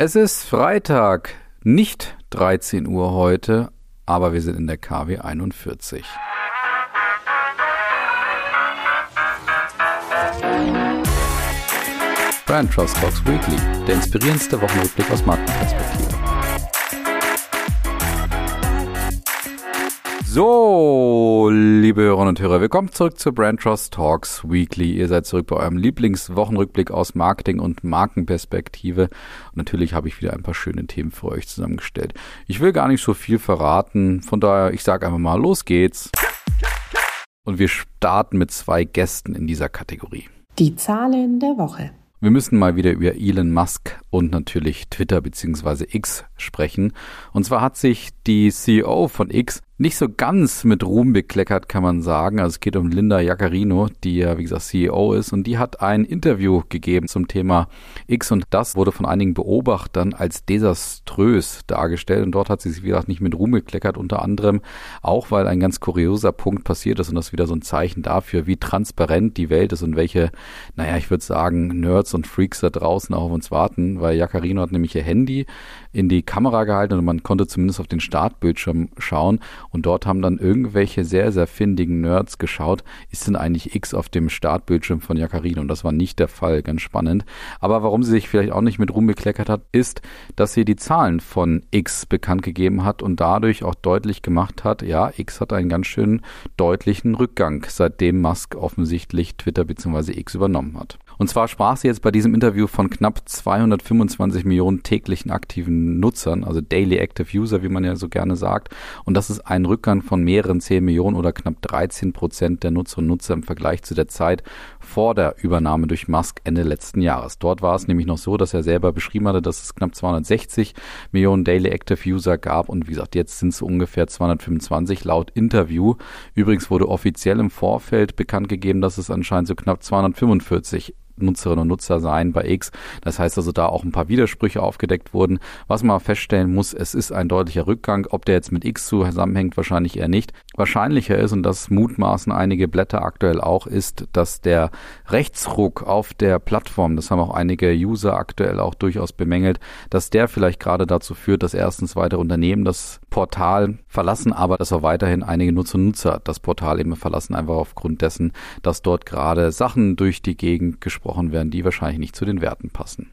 Es ist Freitag, nicht 13 Uhr heute, aber wir sind in der KW 41. Brand Trust Talks Weekly, der inspirierendste Wochenrückblick aus Markenperspektive. So, liebe Hörerinnen und Hörer, willkommen zurück zu Brand Trust Talks Weekly. Ihr seid zurück bei eurem Lieblingswochenrückblick aus Marketing und Markenperspektive. Und natürlich habe ich wieder ein paar schöne Themen für euch zusammengestellt. Ich will gar nicht so viel verraten, von daher, ich sage einfach mal, los geht's. Und wir starten mit zwei Gästen in dieser Kategorie. Die Zahlen der Woche. Wir müssen mal wieder über Elon Musk und natürlich Twitter bzw. X sprechen. Und zwar hat sich die CEO von X nicht so ganz mit Ruhm bekleckert, kann man sagen. Also es geht um Linda Jaccarino, die ja, wie gesagt, CEO ist. Und die hat ein Interview gegeben zum Thema X. Und das wurde von einigen Beobachtern als desaströs dargestellt. Und dort hat sie sich, wie gesagt, nicht mit Ruhm bekleckert. Unter anderem auch, weil ein ganz kurioser Punkt passiert ist. Und das wieder so ein Zeichen dafür, wie transparent die Welt ist und welche, naja, ich würde sagen, Nerds und Freaks da draußen auch auf uns warten. Weil Jaccarino hat nämlich ihr Handy in die Kamera gehalten und man konnte zumindest auf den Startbildschirm schauen. Und dort haben dann irgendwelche sehr, sehr findigen Nerds geschaut, ist denn eigentlich X auf dem Startbildschirm von Jaccarino? Und das war nicht der Fall, ganz spannend. Aber warum sie sich vielleicht auch nicht mit Ruhm bekleckert hat, ist, dass sie die Zahlen von X bekannt gegeben hat und dadurch auch deutlich gemacht hat, ja, X hat einen ganz schön deutlichen Rückgang, seitdem Musk offensichtlich Twitter bzw. X übernommen hat. Und zwar sprach sie jetzt bei diesem Interview von knapp 225 Millionen täglichen aktiven Nutzern, also Daily Active User, wie man ja so gerne sagt. Und das ist ein Rückgang von mehreren 10 Millionen oder knapp 13 Prozent der Nutzerinnen und Nutzer im Vergleich zu der Zeit vor der Übernahme durch Musk Ende letzten Jahres. Dort war es nämlich noch so, dass er selber beschrieben hatte, dass es knapp 260 Millionen Daily Active User gab. Und wie gesagt, jetzt sind es ungefähr 225 laut Interview. Übrigens wurde offiziell im Vorfeld bekannt gegeben, dass es anscheinend so knapp 245 Nutzerinnen und Nutzer sein bei X. Das heißt also, da auch ein paar Widersprüche aufgedeckt wurden. Was man feststellen muss, es ist ein deutlicher Rückgang. Ob der jetzt mit X zusammenhängt, wahrscheinlich eher nicht. Wahrscheinlicher ist, und das mutmaßen einige Blätter aktuell auch, ist, dass der Rechtsruck auf der Plattform, das haben auch einige User aktuell auch durchaus bemängelt, dass der vielleicht gerade dazu führt, dass erstens weitere Unternehmen das Portal verlassen, aber dass auch weiterhin einige Nutzer und Nutzer das Portal eben verlassen, einfach aufgrund dessen, dass dort gerade Sachen durch die Gegend gesprochen gesprochen werden, die wahrscheinlich nicht zu den Werten passen.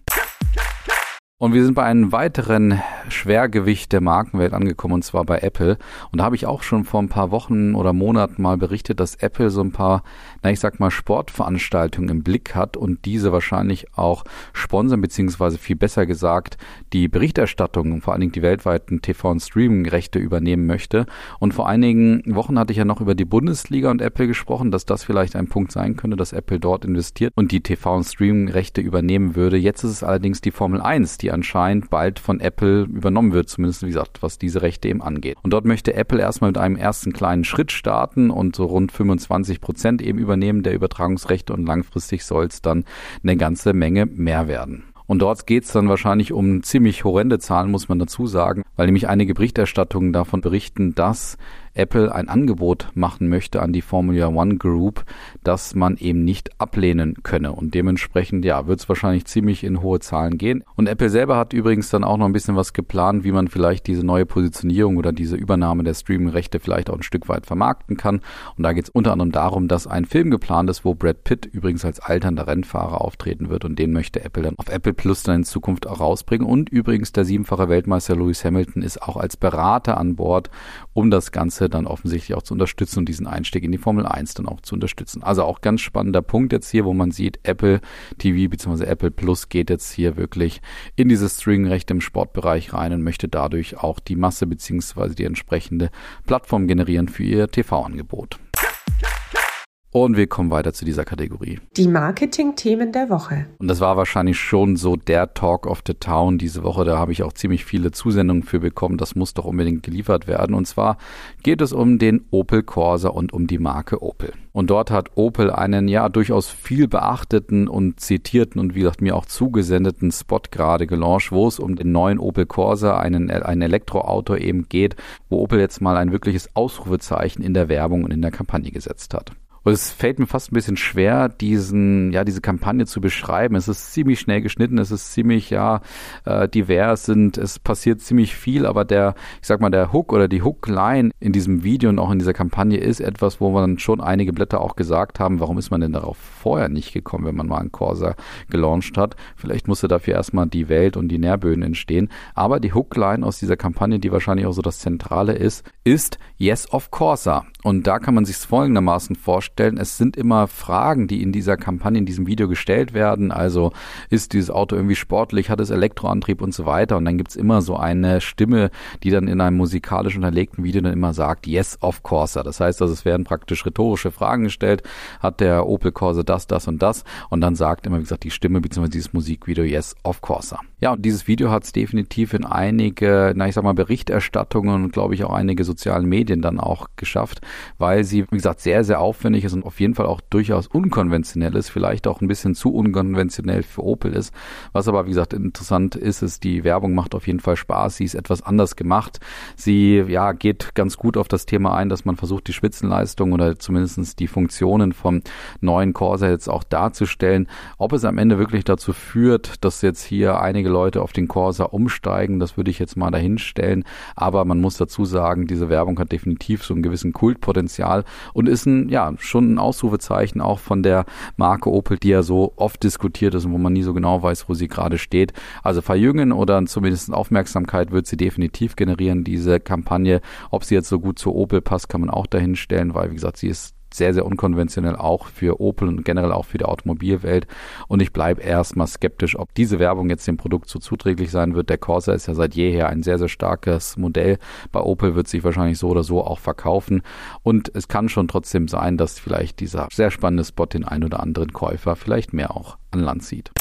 Und wir sind bei einem weiteren Schwergewicht der Markenwelt angekommen, und zwar bei Apple. Und da habe ich auch schon vor ein paar Wochen oder Monaten mal berichtet, dass Apple so ein paar, na ich sag mal, Sportveranstaltungen im Blick hat und diese wahrscheinlich auch sponsern, beziehungsweise viel besser gesagt, die Berichterstattung, vor allen Dingen die weltweiten TV- und Streaming-Rechte übernehmen möchte. Und vor einigen Wochen hatte ich ja noch über die Bundesliga und Apple gesprochen, dass das vielleicht ein Punkt sein könnte, dass Apple dort investiert und die TV- und Streaming-Rechte übernehmen würde. Jetzt ist es allerdings die Formel 1, die die anscheinend bald von Apple übernommen wird, zumindest wie gesagt, was diese Rechte eben angeht. Und dort möchte Apple erstmal mit einem ersten kleinen Schritt starten und so rund 25 Prozent eben übernehmen der Übertragungsrechte und langfristig soll es dann eine ganze Menge mehr werden. Und dort geht es dann wahrscheinlich um ziemlich horrende Zahlen, muss man dazu sagen, weil nämlich einige Berichterstattungen davon berichten, dass Apple ein Angebot machen möchte an die Formula One Group, das man eben nicht ablehnen könne. Und dementsprechend, ja, wird es wahrscheinlich ziemlich in hohe Zahlen gehen. Und Apple selber hat übrigens dann auch noch ein bisschen was geplant, wie man vielleicht diese neue Positionierung oder diese Übernahme der Streaming-Rechte vielleicht auch ein Stück weit vermarkten kann. Und da geht es unter anderem darum, dass ein Film geplant ist, wo Brad Pitt übrigens als alternder Rennfahrer auftreten wird. Und den möchte Apple dann auf Apple Plus dann in Zukunft auch rausbringen. Und übrigens der siebenfache Weltmeister Lewis Hamilton ist auch als Berater an Bord, um das Ganze Ganze dann offensichtlich auch zu unterstützen und diesen Einstieg in die Formel 1 dann auch zu unterstützen. Also auch ganz spannender Punkt jetzt hier, wo man sieht, Apple TV bzw. Apple Plus geht jetzt hier wirklich in dieses Streaming-Recht im Sportbereich rein und möchte dadurch auch die Masse bzw. die entsprechende Plattform generieren für ihr TV-Angebot. Und wir kommen weiter zu dieser Kategorie. Die Marketing-Themen der Woche. Und das war wahrscheinlich schon so der Talk of the Town diese Woche. Da habe ich auch ziemlich viele Zusendungen für bekommen. Das muss doch unbedingt geliefert werden. Und zwar geht es um den Opel Corsa und um die Marke Opel. Und dort hat Opel einen ja durchaus viel beachteten und zitierten und wie gesagt mir auch zugesendeten Spot gerade gelauncht, wo es um den neuen Opel Corsa, einen, ein Elektroauto eben geht, wo Opel jetzt mal ein wirkliches Ausrufezeichen in der Werbung und in der Kampagne gesetzt hat. Und es fällt mir fast ein bisschen schwer, diesen, ja, diese Kampagne zu beschreiben. Es ist ziemlich schnell geschnitten, es ist ziemlich, ja, äh, divers und es passiert ziemlich viel, aber der, ich sag mal, der Hook oder die Hookline in diesem Video und auch in dieser Kampagne ist etwas, wo man schon einige Blätter auch gesagt haben, warum ist man denn darauf vorher nicht gekommen, wenn man mal einen Corsa gelauncht hat. Vielleicht musste dafür erstmal die Welt und die Nährböden entstehen. Aber die Hookline aus dieser Kampagne, die wahrscheinlich auch so das Zentrale ist, ist Yes of Corsa. Und da kann man sich folgendermaßen vorstellen. Es sind immer Fragen, die in dieser Kampagne, in diesem Video gestellt werden. Also ist dieses Auto irgendwie sportlich, hat es Elektroantrieb und so weiter. Und dann gibt's immer so eine Stimme, die dann in einem musikalisch unterlegten Video dann immer sagt, yes, of Corsa. Das heißt, also es werden praktisch rhetorische Fragen gestellt. Hat der Opel Corsa das, das und das? Und dann sagt immer, wie gesagt, die Stimme bzw. dieses Musikvideo, yes, of Corsa. Ja, und dieses Video hat es definitiv in einige, na ich sag mal, Berichterstattungen und glaube ich auch einige sozialen Medien dann auch geschafft weil sie, wie gesagt, sehr, sehr aufwendig ist und auf jeden Fall auch durchaus unkonventionell ist, vielleicht auch ein bisschen zu unkonventionell für Opel ist. Was aber, wie gesagt, interessant ist, ist, die Werbung macht auf jeden Fall Spaß. Sie ist etwas anders gemacht. Sie, ja, geht ganz gut auf das Thema ein, dass man versucht, die Spitzenleistung oder zumindest die Funktionen vom neuen Corsa jetzt auch darzustellen. Ob es am Ende wirklich dazu führt, dass jetzt hier einige Leute auf den Corsa umsteigen, das würde ich jetzt mal dahinstellen. Aber man muss dazu sagen, diese Werbung hat definitiv so einen gewissen Kult Potenzial und ist ein, ja, schon ein Ausrufezeichen auch von der Marke Opel, die ja so oft diskutiert ist und wo man nie so genau weiß, wo sie gerade steht. Also verjüngen oder zumindest Aufmerksamkeit wird sie definitiv generieren, diese Kampagne. Ob sie jetzt so gut zu Opel passt, kann man auch dahin stellen, weil, wie gesagt, sie ist sehr, sehr unkonventionell auch für Opel und generell auch für die Automobilwelt. Und ich bleibe erstmal skeptisch, ob diese Werbung jetzt dem Produkt so zuträglich sein wird. Der Corsa ist ja seit jeher ein sehr, sehr starkes Modell. Bei Opel wird sich wahrscheinlich so oder so auch verkaufen. Und es kann schon trotzdem sein, dass vielleicht dieser sehr spannende Spot den ein oder anderen Käufer vielleicht mehr auch an Land zieht.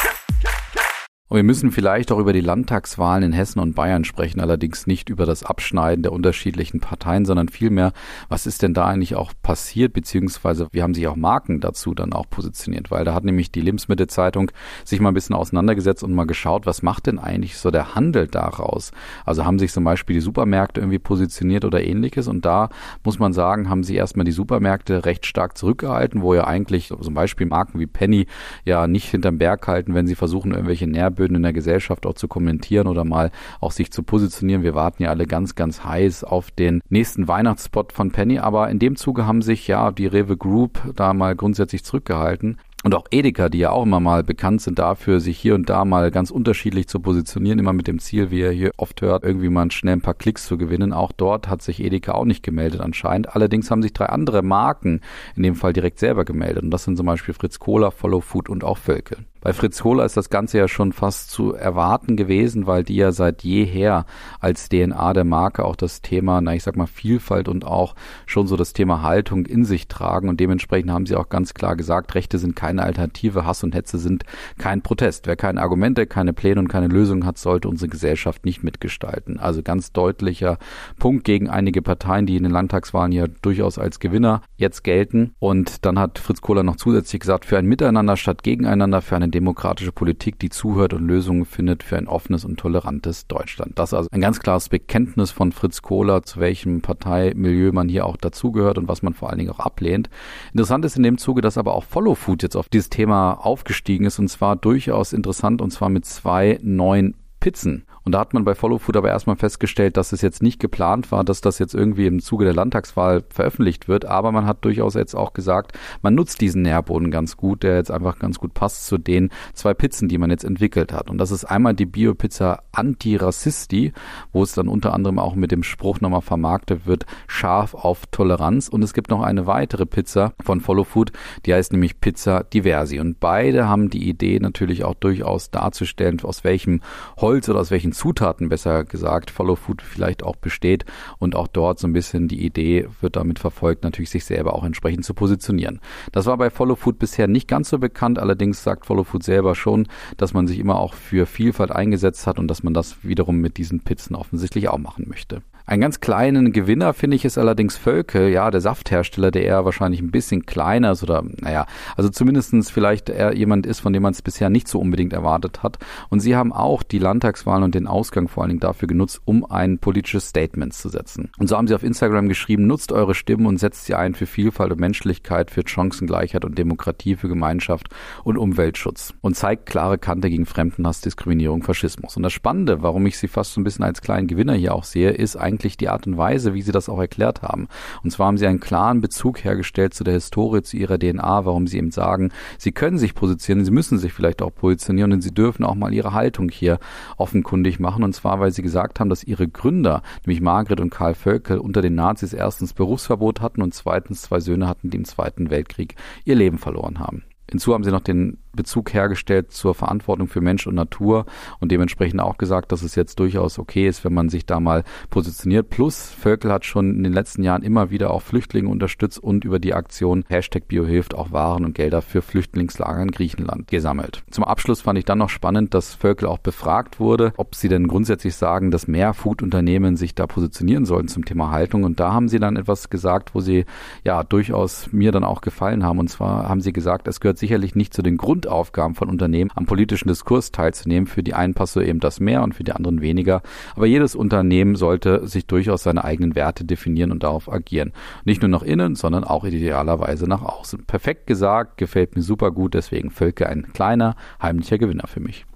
Und wir müssen vielleicht auch über die Landtagswahlen in Hessen und Bayern sprechen, allerdings nicht über das Abschneiden der unterschiedlichen Parteien, sondern vielmehr, was ist denn da eigentlich auch passiert, beziehungsweise wie haben sich auch Marken dazu dann auch positioniert, weil da hat nämlich die Lebensmittelzeitung sich mal ein bisschen auseinandergesetzt und mal geschaut, was macht denn eigentlich so der Handel daraus? Also haben sich zum Beispiel die Supermärkte irgendwie positioniert oder ähnliches und da muss man sagen, haben sie erstmal die Supermärkte recht stark zurückgehalten, wo ja eigentlich zum Beispiel Marken wie Penny ja nicht hinterm Berg halten, wenn sie versuchen, irgendwelche Nähr Nährböden in der Gesellschaft auch zu kommentieren oder mal auch sich zu positionieren. Wir warten ja alle ganz, ganz heiß auf den nächsten Weihnachtsspot von Penny, aber in dem Zuge haben sich ja die Rewe Group da mal grundsätzlich zurückgehalten. Und auch Edeka, die ja auch immer mal bekannt sind dafür, sich hier und da mal ganz unterschiedlich zu positionieren, immer mit dem Ziel, wie ihr hier oft hört, irgendwie mal schnell ein paar Klicks zu gewinnen. Auch dort hat sich Edeka auch nicht gemeldet anscheinend. Allerdings haben sich drei andere Marken in dem Fall direkt selber gemeldet. Und das sind zum Beispiel Fritz Cola, Follow Food und auch Völkel. Bei Fritz Kohler ist das Ganze ja schon fast zu erwarten gewesen, weil die ja seit jeher als DNA der Marke auch das Thema, na ich sag mal Vielfalt und auch schon so das Thema Haltung in sich tragen und dementsprechend haben sie auch ganz klar gesagt, Rechte sind keine Alternative, Hass und Hetze sind kein Protest. Wer keine Argumente, keine Pläne und keine Lösungen hat, sollte unsere Gesellschaft nicht mitgestalten. Also ganz deutlicher Punkt gegen einige Parteien, die in den Landtagswahlen ja durchaus als Gewinner jetzt gelten. Und dann hat Fritz Kohler noch zusätzlich gesagt, für ein Miteinander statt gegeneinander, für einen demokratische Politik, die zuhört und Lösungen findet für ein offenes und tolerantes Deutschland. Das ist also ein ganz klares Bekenntnis von Fritz Kohler, zu welchem Parteimilieu man hier auch dazugehört und was man vor allen Dingen auch ablehnt. Interessant ist in dem Zuge, dass aber auch Follow Food jetzt auf dieses Thema aufgestiegen ist und zwar durchaus interessant und zwar mit zwei neuen Pizzen. Und da hat man bei Follow Food aber erstmal festgestellt, dass es jetzt nicht geplant war, dass das jetzt irgendwie im Zuge der Landtagswahl veröffentlicht wird. Aber man hat durchaus jetzt auch gesagt, man nutzt diesen Nährboden ganz gut, der jetzt einfach ganz gut passt zu den zwei Pizzen, die man jetzt entwickelt hat. Und das ist einmal die Bio-Pizza Antirassisti, wo es dann unter anderem auch mit dem Spruch nochmal vermarktet wird, scharf auf Toleranz. Und es gibt noch eine weitere Pizza von Follow Food, die heißt nämlich Pizza Diversi. Und beide haben die Idee natürlich auch durchaus darzustellen, aus welchem Holz oder aus welchen Zutaten besser gesagt Follow Food vielleicht auch besteht und auch dort so ein bisschen die Idee wird damit verfolgt, natürlich sich selber auch entsprechend zu positionieren. Das war bei Follow Food bisher nicht ganz so bekannt, allerdings sagt Follow Food selber schon, dass man sich immer auch für Vielfalt eingesetzt hat und dass man das wiederum mit diesen Pizzen offensichtlich auch machen möchte. Einen ganz kleinen Gewinner finde ich es allerdings Völke, ja, der Safthersteller, der eher wahrscheinlich ein bisschen kleiner ist oder, naja, also zumindestens vielleicht eher jemand ist, von dem man es bisher nicht so unbedingt erwartet hat. Und sie haben auch die Landtagswahlen und den Ausgang vor allen Dingen dafür genutzt, um ein politisches Statement zu setzen. Und so haben sie auf Instagram geschrieben, nutzt eure Stimmen und setzt sie ein für Vielfalt und Menschlichkeit, für Chancengleichheit und Demokratie, für Gemeinschaft und Umweltschutz. Und zeigt klare Kante gegen Fremdenhass, Diskriminierung, Faschismus. Und das Spannende, warum ich sie fast so ein bisschen als kleinen Gewinner hier auch sehe, ist eigentlich eigentlich die Art und Weise, wie sie das auch erklärt haben. Und zwar haben sie einen klaren Bezug hergestellt zu der Historie, zu ihrer DNA, warum sie eben sagen, sie können sich positionieren, sie müssen sich vielleicht auch positionieren und sie dürfen auch mal ihre Haltung hier offenkundig machen. Und zwar, weil sie gesagt haben, dass ihre Gründer, nämlich Margret und Karl Völkel, unter den Nazis erstens Berufsverbot hatten und zweitens zwei Söhne hatten, die im Zweiten Weltkrieg ihr Leben verloren haben. Hinzu haben sie noch den Bezug hergestellt zur Verantwortung für Mensch und Natur und dementsprechend auch gesagt, dass es jetzt durchaus okay ist, wenn man sich da mal positioniert. Plus, Völkel hat schon in den letzten Jahren immer wieder auch Flüchtlinge unterstützt und über die Aktion Hashtag BioHilft auch Waren und Gelder für Flüchtlingslager in Griechenland gesammelt. Zum Abschluss fand ich dann noch spannend, dass Völkel auch befragt wurde, ob sie denn grundsätzlich sagen, dass mehr Food-Unternehmen sich da positionieren sollten zum Thema Haltung. Und da haben sie dann etwas gesagt, wo sie ja durchaus mir dann auch gefallen haben. Und zwar haben sie gesagt, es gehört sicherlich nicht zu den Grund Grundaufgaben von Unternehmen, am politischen Diskurs teilzunehmen. Für die einen passt so eben das mehr und für die anderen weniger. Aber jedes Unternehmen sollte sich durchaus seine eigenen Werte definieren und darauf agieren. Nicht nur nach innen, sondern auch idealerweise nach außen. Perfekt gesagt, gefällt mir super gut, deswegen Völke ein kleiner, heimlicher Gewinner für mich.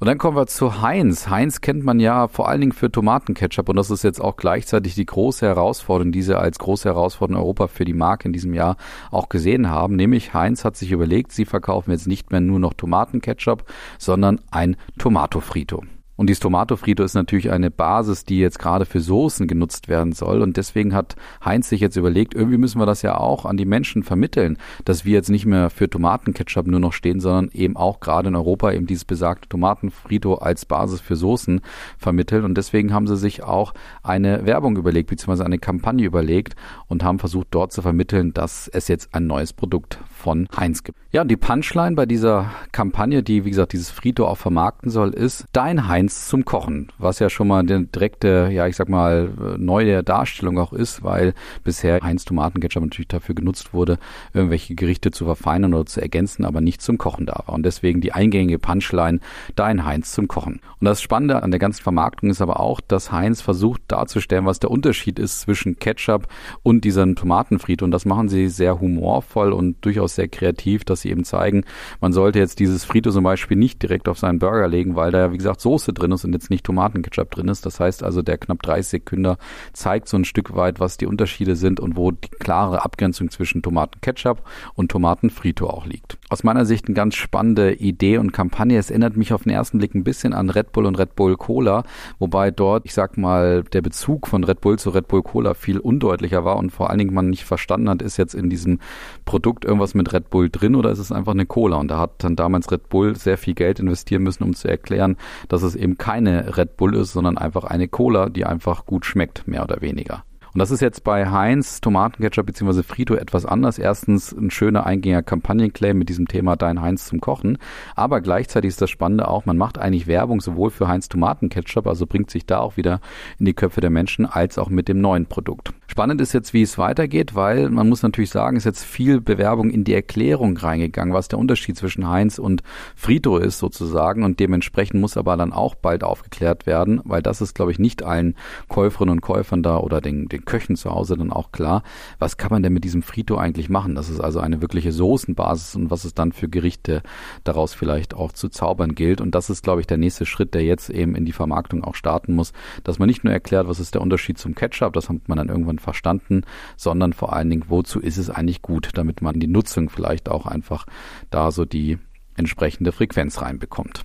Und dann kommen wir zu Heinz. Heinz kennt man ja vor allen Dingen für Tomatenketchup und das ist jetzt auch gleichzeitig die große Herausforderung, die sie als große Herausforderung Europa für die Marke in diesem Jahr auch gesehen haben. Nämlich Heinz hat sich überlegt, sie verkaufen jetzt nicht mehr nur noch Tomatenketchup, sondern ein Tomato Frito. Und dieses Tomato Frito ist natürlich eine Basis, die jetzt gerade für Soßen genutzt werden soll. Und deswegen hat Heinz sich jetzt überlegt, irgendwie müssen wir das ja auch an die Menschen vermitteln, dass wir jetzt nicht mehr für Tomatenketchup nur noch stehen, sondern eben auch gerade in Europa eben dieses besagte Tomatenfrito als Basis für Soßen vermitteln. Und deswegen haben sie sich auch eine Werbung überlegt, beziehungsweise eine Kampagne überlegt und haben versucht, dort zu vermitteln, dass es jetzt ein neues Produkt von Heinz gibt. Ja, und die Punchline bei dieser Kampagne, die, wie gesagt, dieses Frito auch vermarkten soll, ist Dein Heinz Heinz zum Kochen, was ja schon mal eine direkte, ja, ich sag mal, neue Darstellung auch ist, weil bisher Heinz Tomatenketchup natürlich dafür genutzt wurde, irgendwelche Gerichte zu verfeinern oder zu ergänzen, aber nicht zum Kochen da war. Und deswegen die eingängige Punchline, dein Heinz zum Kochen. Und das Spannende an der ganzen Vermarktung ist aber auch, dass Heinz versucht darzustellen, was der Unterschied ist zwischen Ketchup und diesem Tomatenfried. Und das machen sie sehr humorvoll und durchaus sehr kreativ, dass sie eben zeigen, man sollte jetzt dieses Frito zum Beispiel nicht direkt auf seinen Burger legen, weil da ja, wie gesagt, Soße drin ist und jetzt nicht Tomatenketchup drin ist. Das heißt also, der knapp 30 Sekunden zeigt so ein Stück weit, was die Unterschiede sind und wo die klare Abgrenzung zwischen Tomatenketchup und Tomatenfrito auch liegt. Aus meiner Sicht eine ganz spannende Idee und Kampagne. Es erinnert mich auf den ersten Blick ein bisschen an Red Bull und Red Bull Cola, wobei dort, ich sag mal, der Bezug von Red Bull zu Red Bull Cola viel undeutlicher war und vor allen Dingen man nicht verstanden hat, ist jetzt in diesem Produkt irgendwas mit Red Bull drin oder ist es einfach eine Cola? Und da hat dann damals Red Bull sehr viel Geld investieren müssen, um zu erklären, dass es eben keine Red Bull ist, sondern einfach eine Cola, die einfach gut schmeckt, mehr oder weniger. Und das ist jetzt bei Heinz Tomatenketchup bzw. Frito etwas anders. Erstens ein schöner eingängiger Kampagnenclaim mit diesem Thema Dein Heinz zum Kochen. Aber gleichzeitig ist das Spannende auch, man macht eigentlich Werbung sowohl für Heinz Tomatenketchup, also bringt sich da auch wieder in die Köpfe der Menschen, als auch mit dem neuen Produkt. Spannend ist jetzt, wie es weitergeht, weil man muss natürlich sagen, ist jetzt viel Bewerbung in die Erklärung reingegangen, was der Unterschied zwischen Heinz und Frito ist sozusagen. Und dementsprechend muss aber dann auch bald aufgeklärt werden, weil das ist, glaube ich, nicht allen Käuferinnen und Käufern da oder den, den Köchen zu Hause dann auch klar, was kann man denn mit diesem Frito eigentlich machen? Das ist also eine wirkliche Soßenbasis und was es dann für Gerichte daraus vielleicht auch zu zaubern gilt. Und das ist, glaube ich, der nächste Schritt, der jetzt eben in die Vermarktung auch starten muss, dass man nicht nur erklärt, was ist der Unterschied zum Ketchup, das hat man dann irgendwann verstanden, sondern vor allen Dingen, wozu ist es eigentlich gut, damit man die Nutzung vielleicht auch einfach da so die entsprechende Frequenz reinbekommt.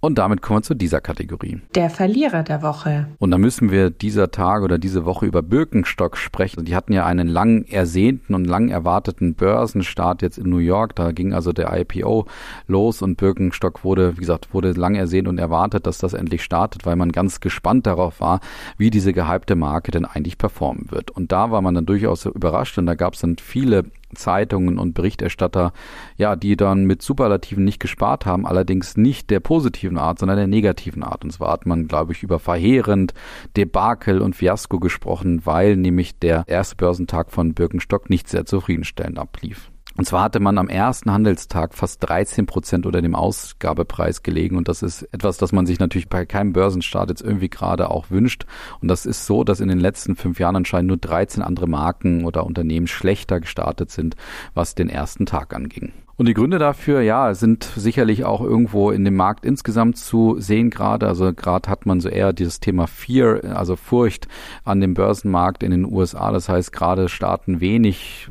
Und damit kommen wir zu dieser Kategorie. Der Verlierer der Woche. Und da müssen wir dieser Tag oder diese Woche über Birkenstock sprechen. Die hatten ja einen lang ersehnten und lang erwarteten Börsenstart jetzt in New York. Da ging also der IPO los und Birkenstock wurde, wie gesagt, wurde lang ersehnt und erwartet, dass das endlich startet, weil man ganz gespannt darauf war, wie diese gehypte Marke denn eigentlich performen wird. Und da war man dann durchaus überrascht und da gab es dann viele Zeitungen und Berichterstatter, ja, die dann mit Superlativen nicht gespart haben, allerdings nicht der positiven Art, sondern der negativen Art. Und zwar hat man, glaube ich, über verheerend, Debakel und Fiasko gesprochen, weil nämlich der erste Börsentag von Birkenstock nicht sehr zufriedenstellend ablief. Und zwar hatte man am ersten Handelstag fast 13 Prozent unter dem Ausgabepreis gelegen. Und das ist etwas, das man sich natürlich bei keinem Börsenstart jetzt irgendwie gerade auch wünscht. Und das ist so, dass in den letzten fünf Jahren anscheinend nur 13 andere Marken oder Unternehmen schlechter gestartet sind, was den ersten Tag anging. Und die Gründe dafür, ja, sind sicherlich auch irgendwo in dem Markt insgesamt zu sehen gerade. Also gerade hat man so eher dieses Thema Fear, also Furcht an dem Börsenmarkt in den USA. Das heißt, gerade starten wenig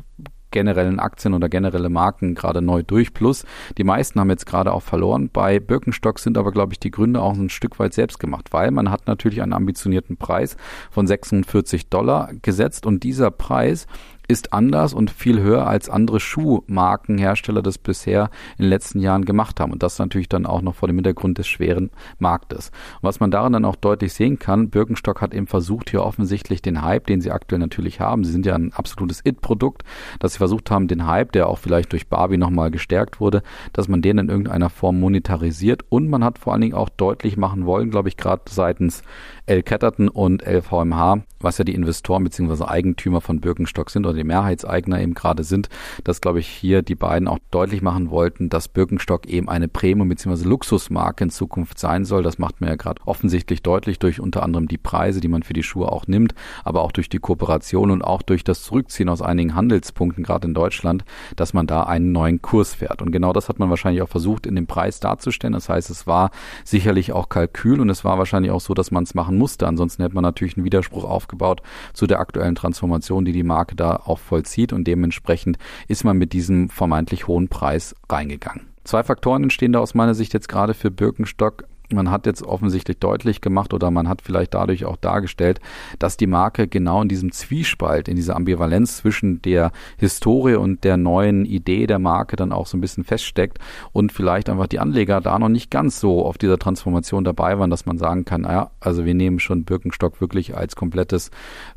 generellen Aktien oder generelle Marken gerade neu durch. Plus die meisten haben jetzt gerade auch verloren. Bei Birkenstock sind aber, glaube ich, die Gründe auch ein Stück weit selbst gemacht, weil man hat natürlich einen ambitionierten Preis von 46 Dollar gesetzt und dieser Preis ist anders und viel höher als andere Schuhmarkenhersteller das bisher in den letzten Jahren gemacht haben. Und das natürlich dann auch noch vor dem Hintergrund des schweren Marktes. Und was man daran dann auch deutlich sehen kann, Birkenstock hat eben versucht, hier offensichtlich den Hype, den sie aktuell natürlich haben, sie sind ja ein absolutes It-Produkt, dass sie versucht haben, den Hype, der auch vielleicht durch Barbie nochmal gestärkt wurde, dass man den in irgendeiner Form monetarisiert und man hat vor allen Dingen auch deutlich machen wollen, glaube ich, gerade seitens L. Catterton und LVMH, was ja die Investoren bzw. Eigentümer von Birkenstock sind oder die Mehrheitseigner eben gerade sind, dass, glaube ich, hier die beiden auch deutlich machen wollten, dass Birkenstock eben eine Premium- bzw. Luxusmarke in Zukunft sein soll. Das macht man ja gerade offensichtlich deutlich durch unter anderem die Preise, die man für die Schuhe auch nimmt, aber auch durch die Kooperation und auch durch das Zurückziehen aus einigen Handelspunkten, gerade in Deutschland, dass man da einen neuen Kurs fährt. Und genau das hat man wahrscheinlich auch versucht, in dem Preis darzustellen. Das heißt, es war sicherlich auch Kalkül und es war wahrscheinlich auch so, dass man es machen musste. Ansonsten hätte man natürlich einen Widerspruch aufgebaut zu der aktuellen Transformation, die die Marke da auch vollzieht und dementsprechend ist man mit diesem vermeintlich hohen Preis reingegangen. Zwei Faktoren entstehen da aus meiner Sicht jetzt gerade für Birkenstock man hat jetzt offensichtlich deutlich gemacht oder man hat vielleicht dadurch auch dargestellt, dass die Marke genau in diesem Zwiespalt, in dieser Ambivalenz zwischen der Historie und der neuen Idee der Marke dann auch so ein bisschen feststeckt und vielleicht einfach die Anleger da noch nicht ganz so auf dieser Transformation dabei waren, dass man sagen kann, ja, also wir nehmen schon Birkenstock wirklich als komplettes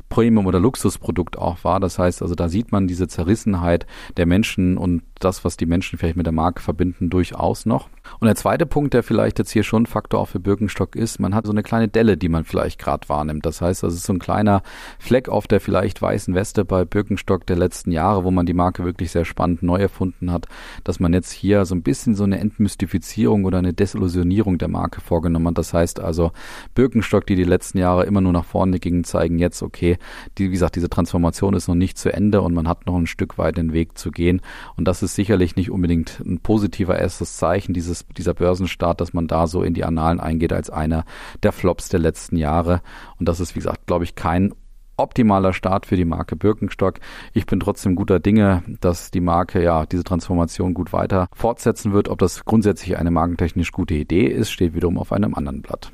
Premium- oder Luxusprodukt auch wahr. Das heißt, also da sieht man diese Zerrissenheit der Menschen und das, was die Menschen vielleicht mit der Marke verbinden, durchaus noch. Und der zweite Punkt, der vielleicht jetzt hier schon Faktor auch für Birkenstock ist, man hat so eine kleine Delle, die man vielleicht gerade wahrnimmt. Das heißt, das ist so ein kleiner Fleck auf der vielleicht weißen Weste bei Birkenstock der letzten Jahre, wo man die Marke wirklich sehr spannend neu erfunden hat, dass man jetzt hier so ein bisschen so eine Entmystifizierung oder eine Desillusionierung der Marke vorgenommen hat. Das heißt also, Birkenstock, die die letzten Jahre immer nur nach vorne gingen, zeigen jetzt, okay, die, wie gesagt, diese Transformation ist noch nicht zu Ende und man hat noch ein Stück weit den Weg zu gehen. Und das ist sicherlich nicht unbedingt ein positiver erstes Zeichen dieses, dieser Börsenstart, dass man da so in die Annalen eingeht als einer der Flops der letzten Jahre. Und das ist, wie gesagt, glaube ich, kein optimaler Start für die Marke Birkenstock. Ich bin trotzdem guter Dinge, dass die Marke ja diese Transformation gut weiter fortsetzen wird. Ob das grundsätzlich eine markentechnisch gute Idee ist, steht wiederum auf einem anderen Blatt.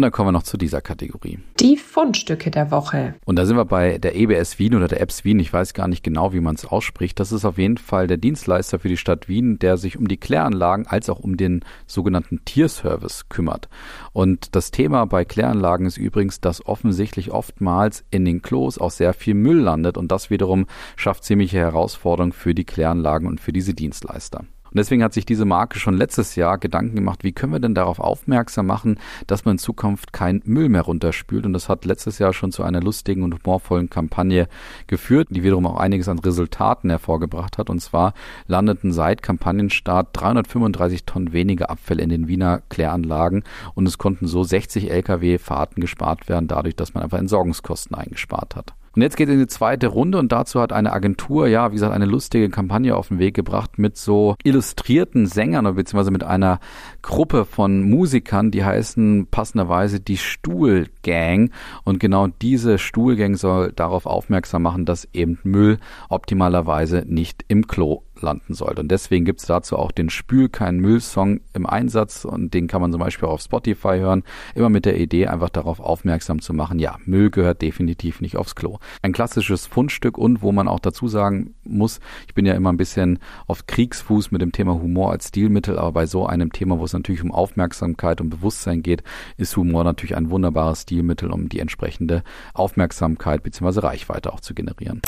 Und dann kommen wir noch zu dieser Kategorie. Die Fundstücke der Woche. Und da sind wir bei der EBS Wien oder der EBS Wien. Ich weiß gar nicht genau, wie man es ausspricht. Das ist auf jeden Fall der Dienstleister für die Stadt Wien, der sich um die Kläranlagen als auch um den sogenannten Tierservice kümmert. Und das Thema bei Kläranlagen ist übrigens, dass offensichtlich oftmals in den Klos auch sehr viel Müll landet. Und das wiederum schafft ziemliche Herausforderungen für die Kläranlagen und für diese Dienstleister. Und deswegen hat sich diese Marke schon letztes Jahr Gedanken gemacht, wie können wir denn darauf aufmerksam machen, dass man in Zukunft kein Müll mehr runterspült. Und das hat letztes Jahr schon zu einer lustigen und humorvollen Kampagne geführt, die wiederum auch einiges an Resultaten hervorgebracht hat. Und zwar landeten seit Kampagnenstart 335 Tonnen weniger Abfälle in den Wiener Kläranlagen und es konnten so 60 Lkw-Fahrten gespart werden, dadurch, dass man einfach Entsorgungskosten eingespart hat. Und jetzt geht es in die zweite Runde und dazu hat eine Agentur, ja, wie gesagt, eine lustige Kampagne auf den Weg gebracht mit so illustrierten Sängern beziehungsweise mit einer Gruppe von Musikern, die heißen passenderweise die Stuhlgang. Und genau diese Stuhlgang soll darauf aufmerksam machen, dass eben Müll optimalerweise nicht im Klo landen sollte. Und deswegen gibt es dazu auch den Spül kein Müll-Song im Einsatz und den kann man zum Beispiel auch auf Spotify hören. Immer mit der Idee, einfach darauf aufmerksam zu machen, ja, Müll gehört definitiv nicht aufs Klo. Ein klassisches Fundstück und wo man auch dazu sagen muss, ich bin ja immer ein bisschen auf Kriegsfuß mit dem Thema Humor als Stilmittel, aber bei so einem Thema, wo es natürlich um Aufmerksamkeit und Bewusstsein geht, ist Humor natürlich ein wunderbares Stilmittel, um die entsprechende Aufmerksamkeit bzw. Reichweite auch zu generieren.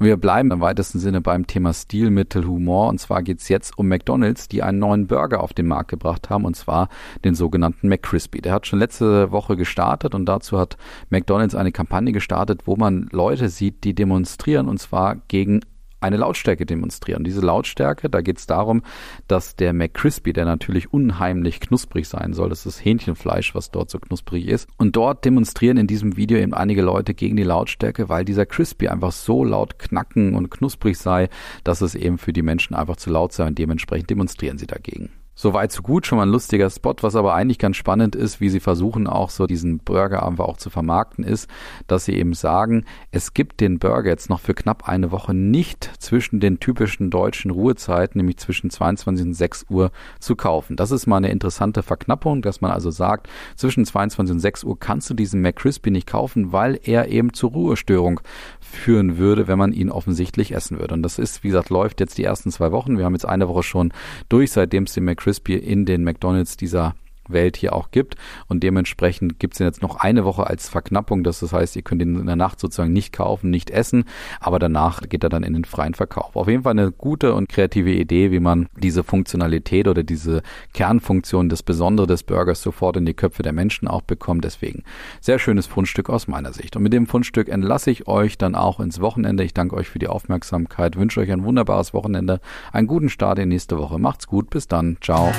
Und wir bleiben im weitesten Sinne beim Thema Stilmittel, Humor. Und zwar geht's jetzt um McDonald's, die einen neuen Burger auf den Markt gebracht haben, und zwar den sogenannten McCrispy. Der hat schon letzte Woche gestartet und dazu hat McDonald's eine Kampagne gestartet, wo man Leute sieht, die demonstrieren, und zwar gegen eine Lautstärke demonstrieren. Diese Lautstärke, da geht es darum, dass der McCrispy, der natürlich unheimlich knusprig sein soll, das ist Hähnchenfleisch, was dort so knusprig ist. Und dort demonstrieren in diesem Video eben einige Leute gegen die Lautstärke, weil dieser Crispy einfach so laut knacken und knusprig sei, dass es eben für die Menschen einfach zu laut sei und dementsprechend demonstrieren sie dagegen. So weit, so gut, schon mal ein lustiger Spot. Was aber eigentlich ganz spannend ist, wie sie versuchen auch so diesen Burger einfach auch zu vermarkten, ist, dass sie eben sagen, es gibt den Burger jetzt noch für knapp eine Woche nicht zwischen den typischen deutschen Ruhezeiten, nämlich zwischen 22 und 6 Uhr zu kaufen. Das ist mal eine interessante Verknappung, dass man also sagt, zwischen 22 und 6 Uhr kannst du diesen McCrispy nicht kaufen, weil er eben zur Ruhestörung führen würde, wenn man ihn offensichtlich essen würde. Und das ist, wie gesagt, läuft jetzt die ersten zwei Wochen. Wir haben jetzt eine Woche schon durch, seitdem es den McCrispy Crispy in den McDonalds dieser Welt hier auch gibt. Und dementsprechend gibt es jetzt noch eine Woche als Verknappung. Das, heißt, ihr könnt ihn in der Nacht sozusagen nicht kaufen, nicht essen, aber danach geht er dann in den freien Verkauf. Auf jeden Fall eine gute und kreative Idee, wie man diese Funktionalität oder diese Kernfunktion, das Besondere des Burgers sofort in die Köpfe der Menschen auch bekommt. Deswegen sehr schönes Fundstück aus meiner Sicht. Und mit dem Fundstück entlasse ich euch dann auch ins Wochenende. Ich danke euch für die Aufmerksamkeit, wünsche euch ein wunderbares Wochenende, einen guten Start in nächste Woche. Macht's gut, bis dann, ciao.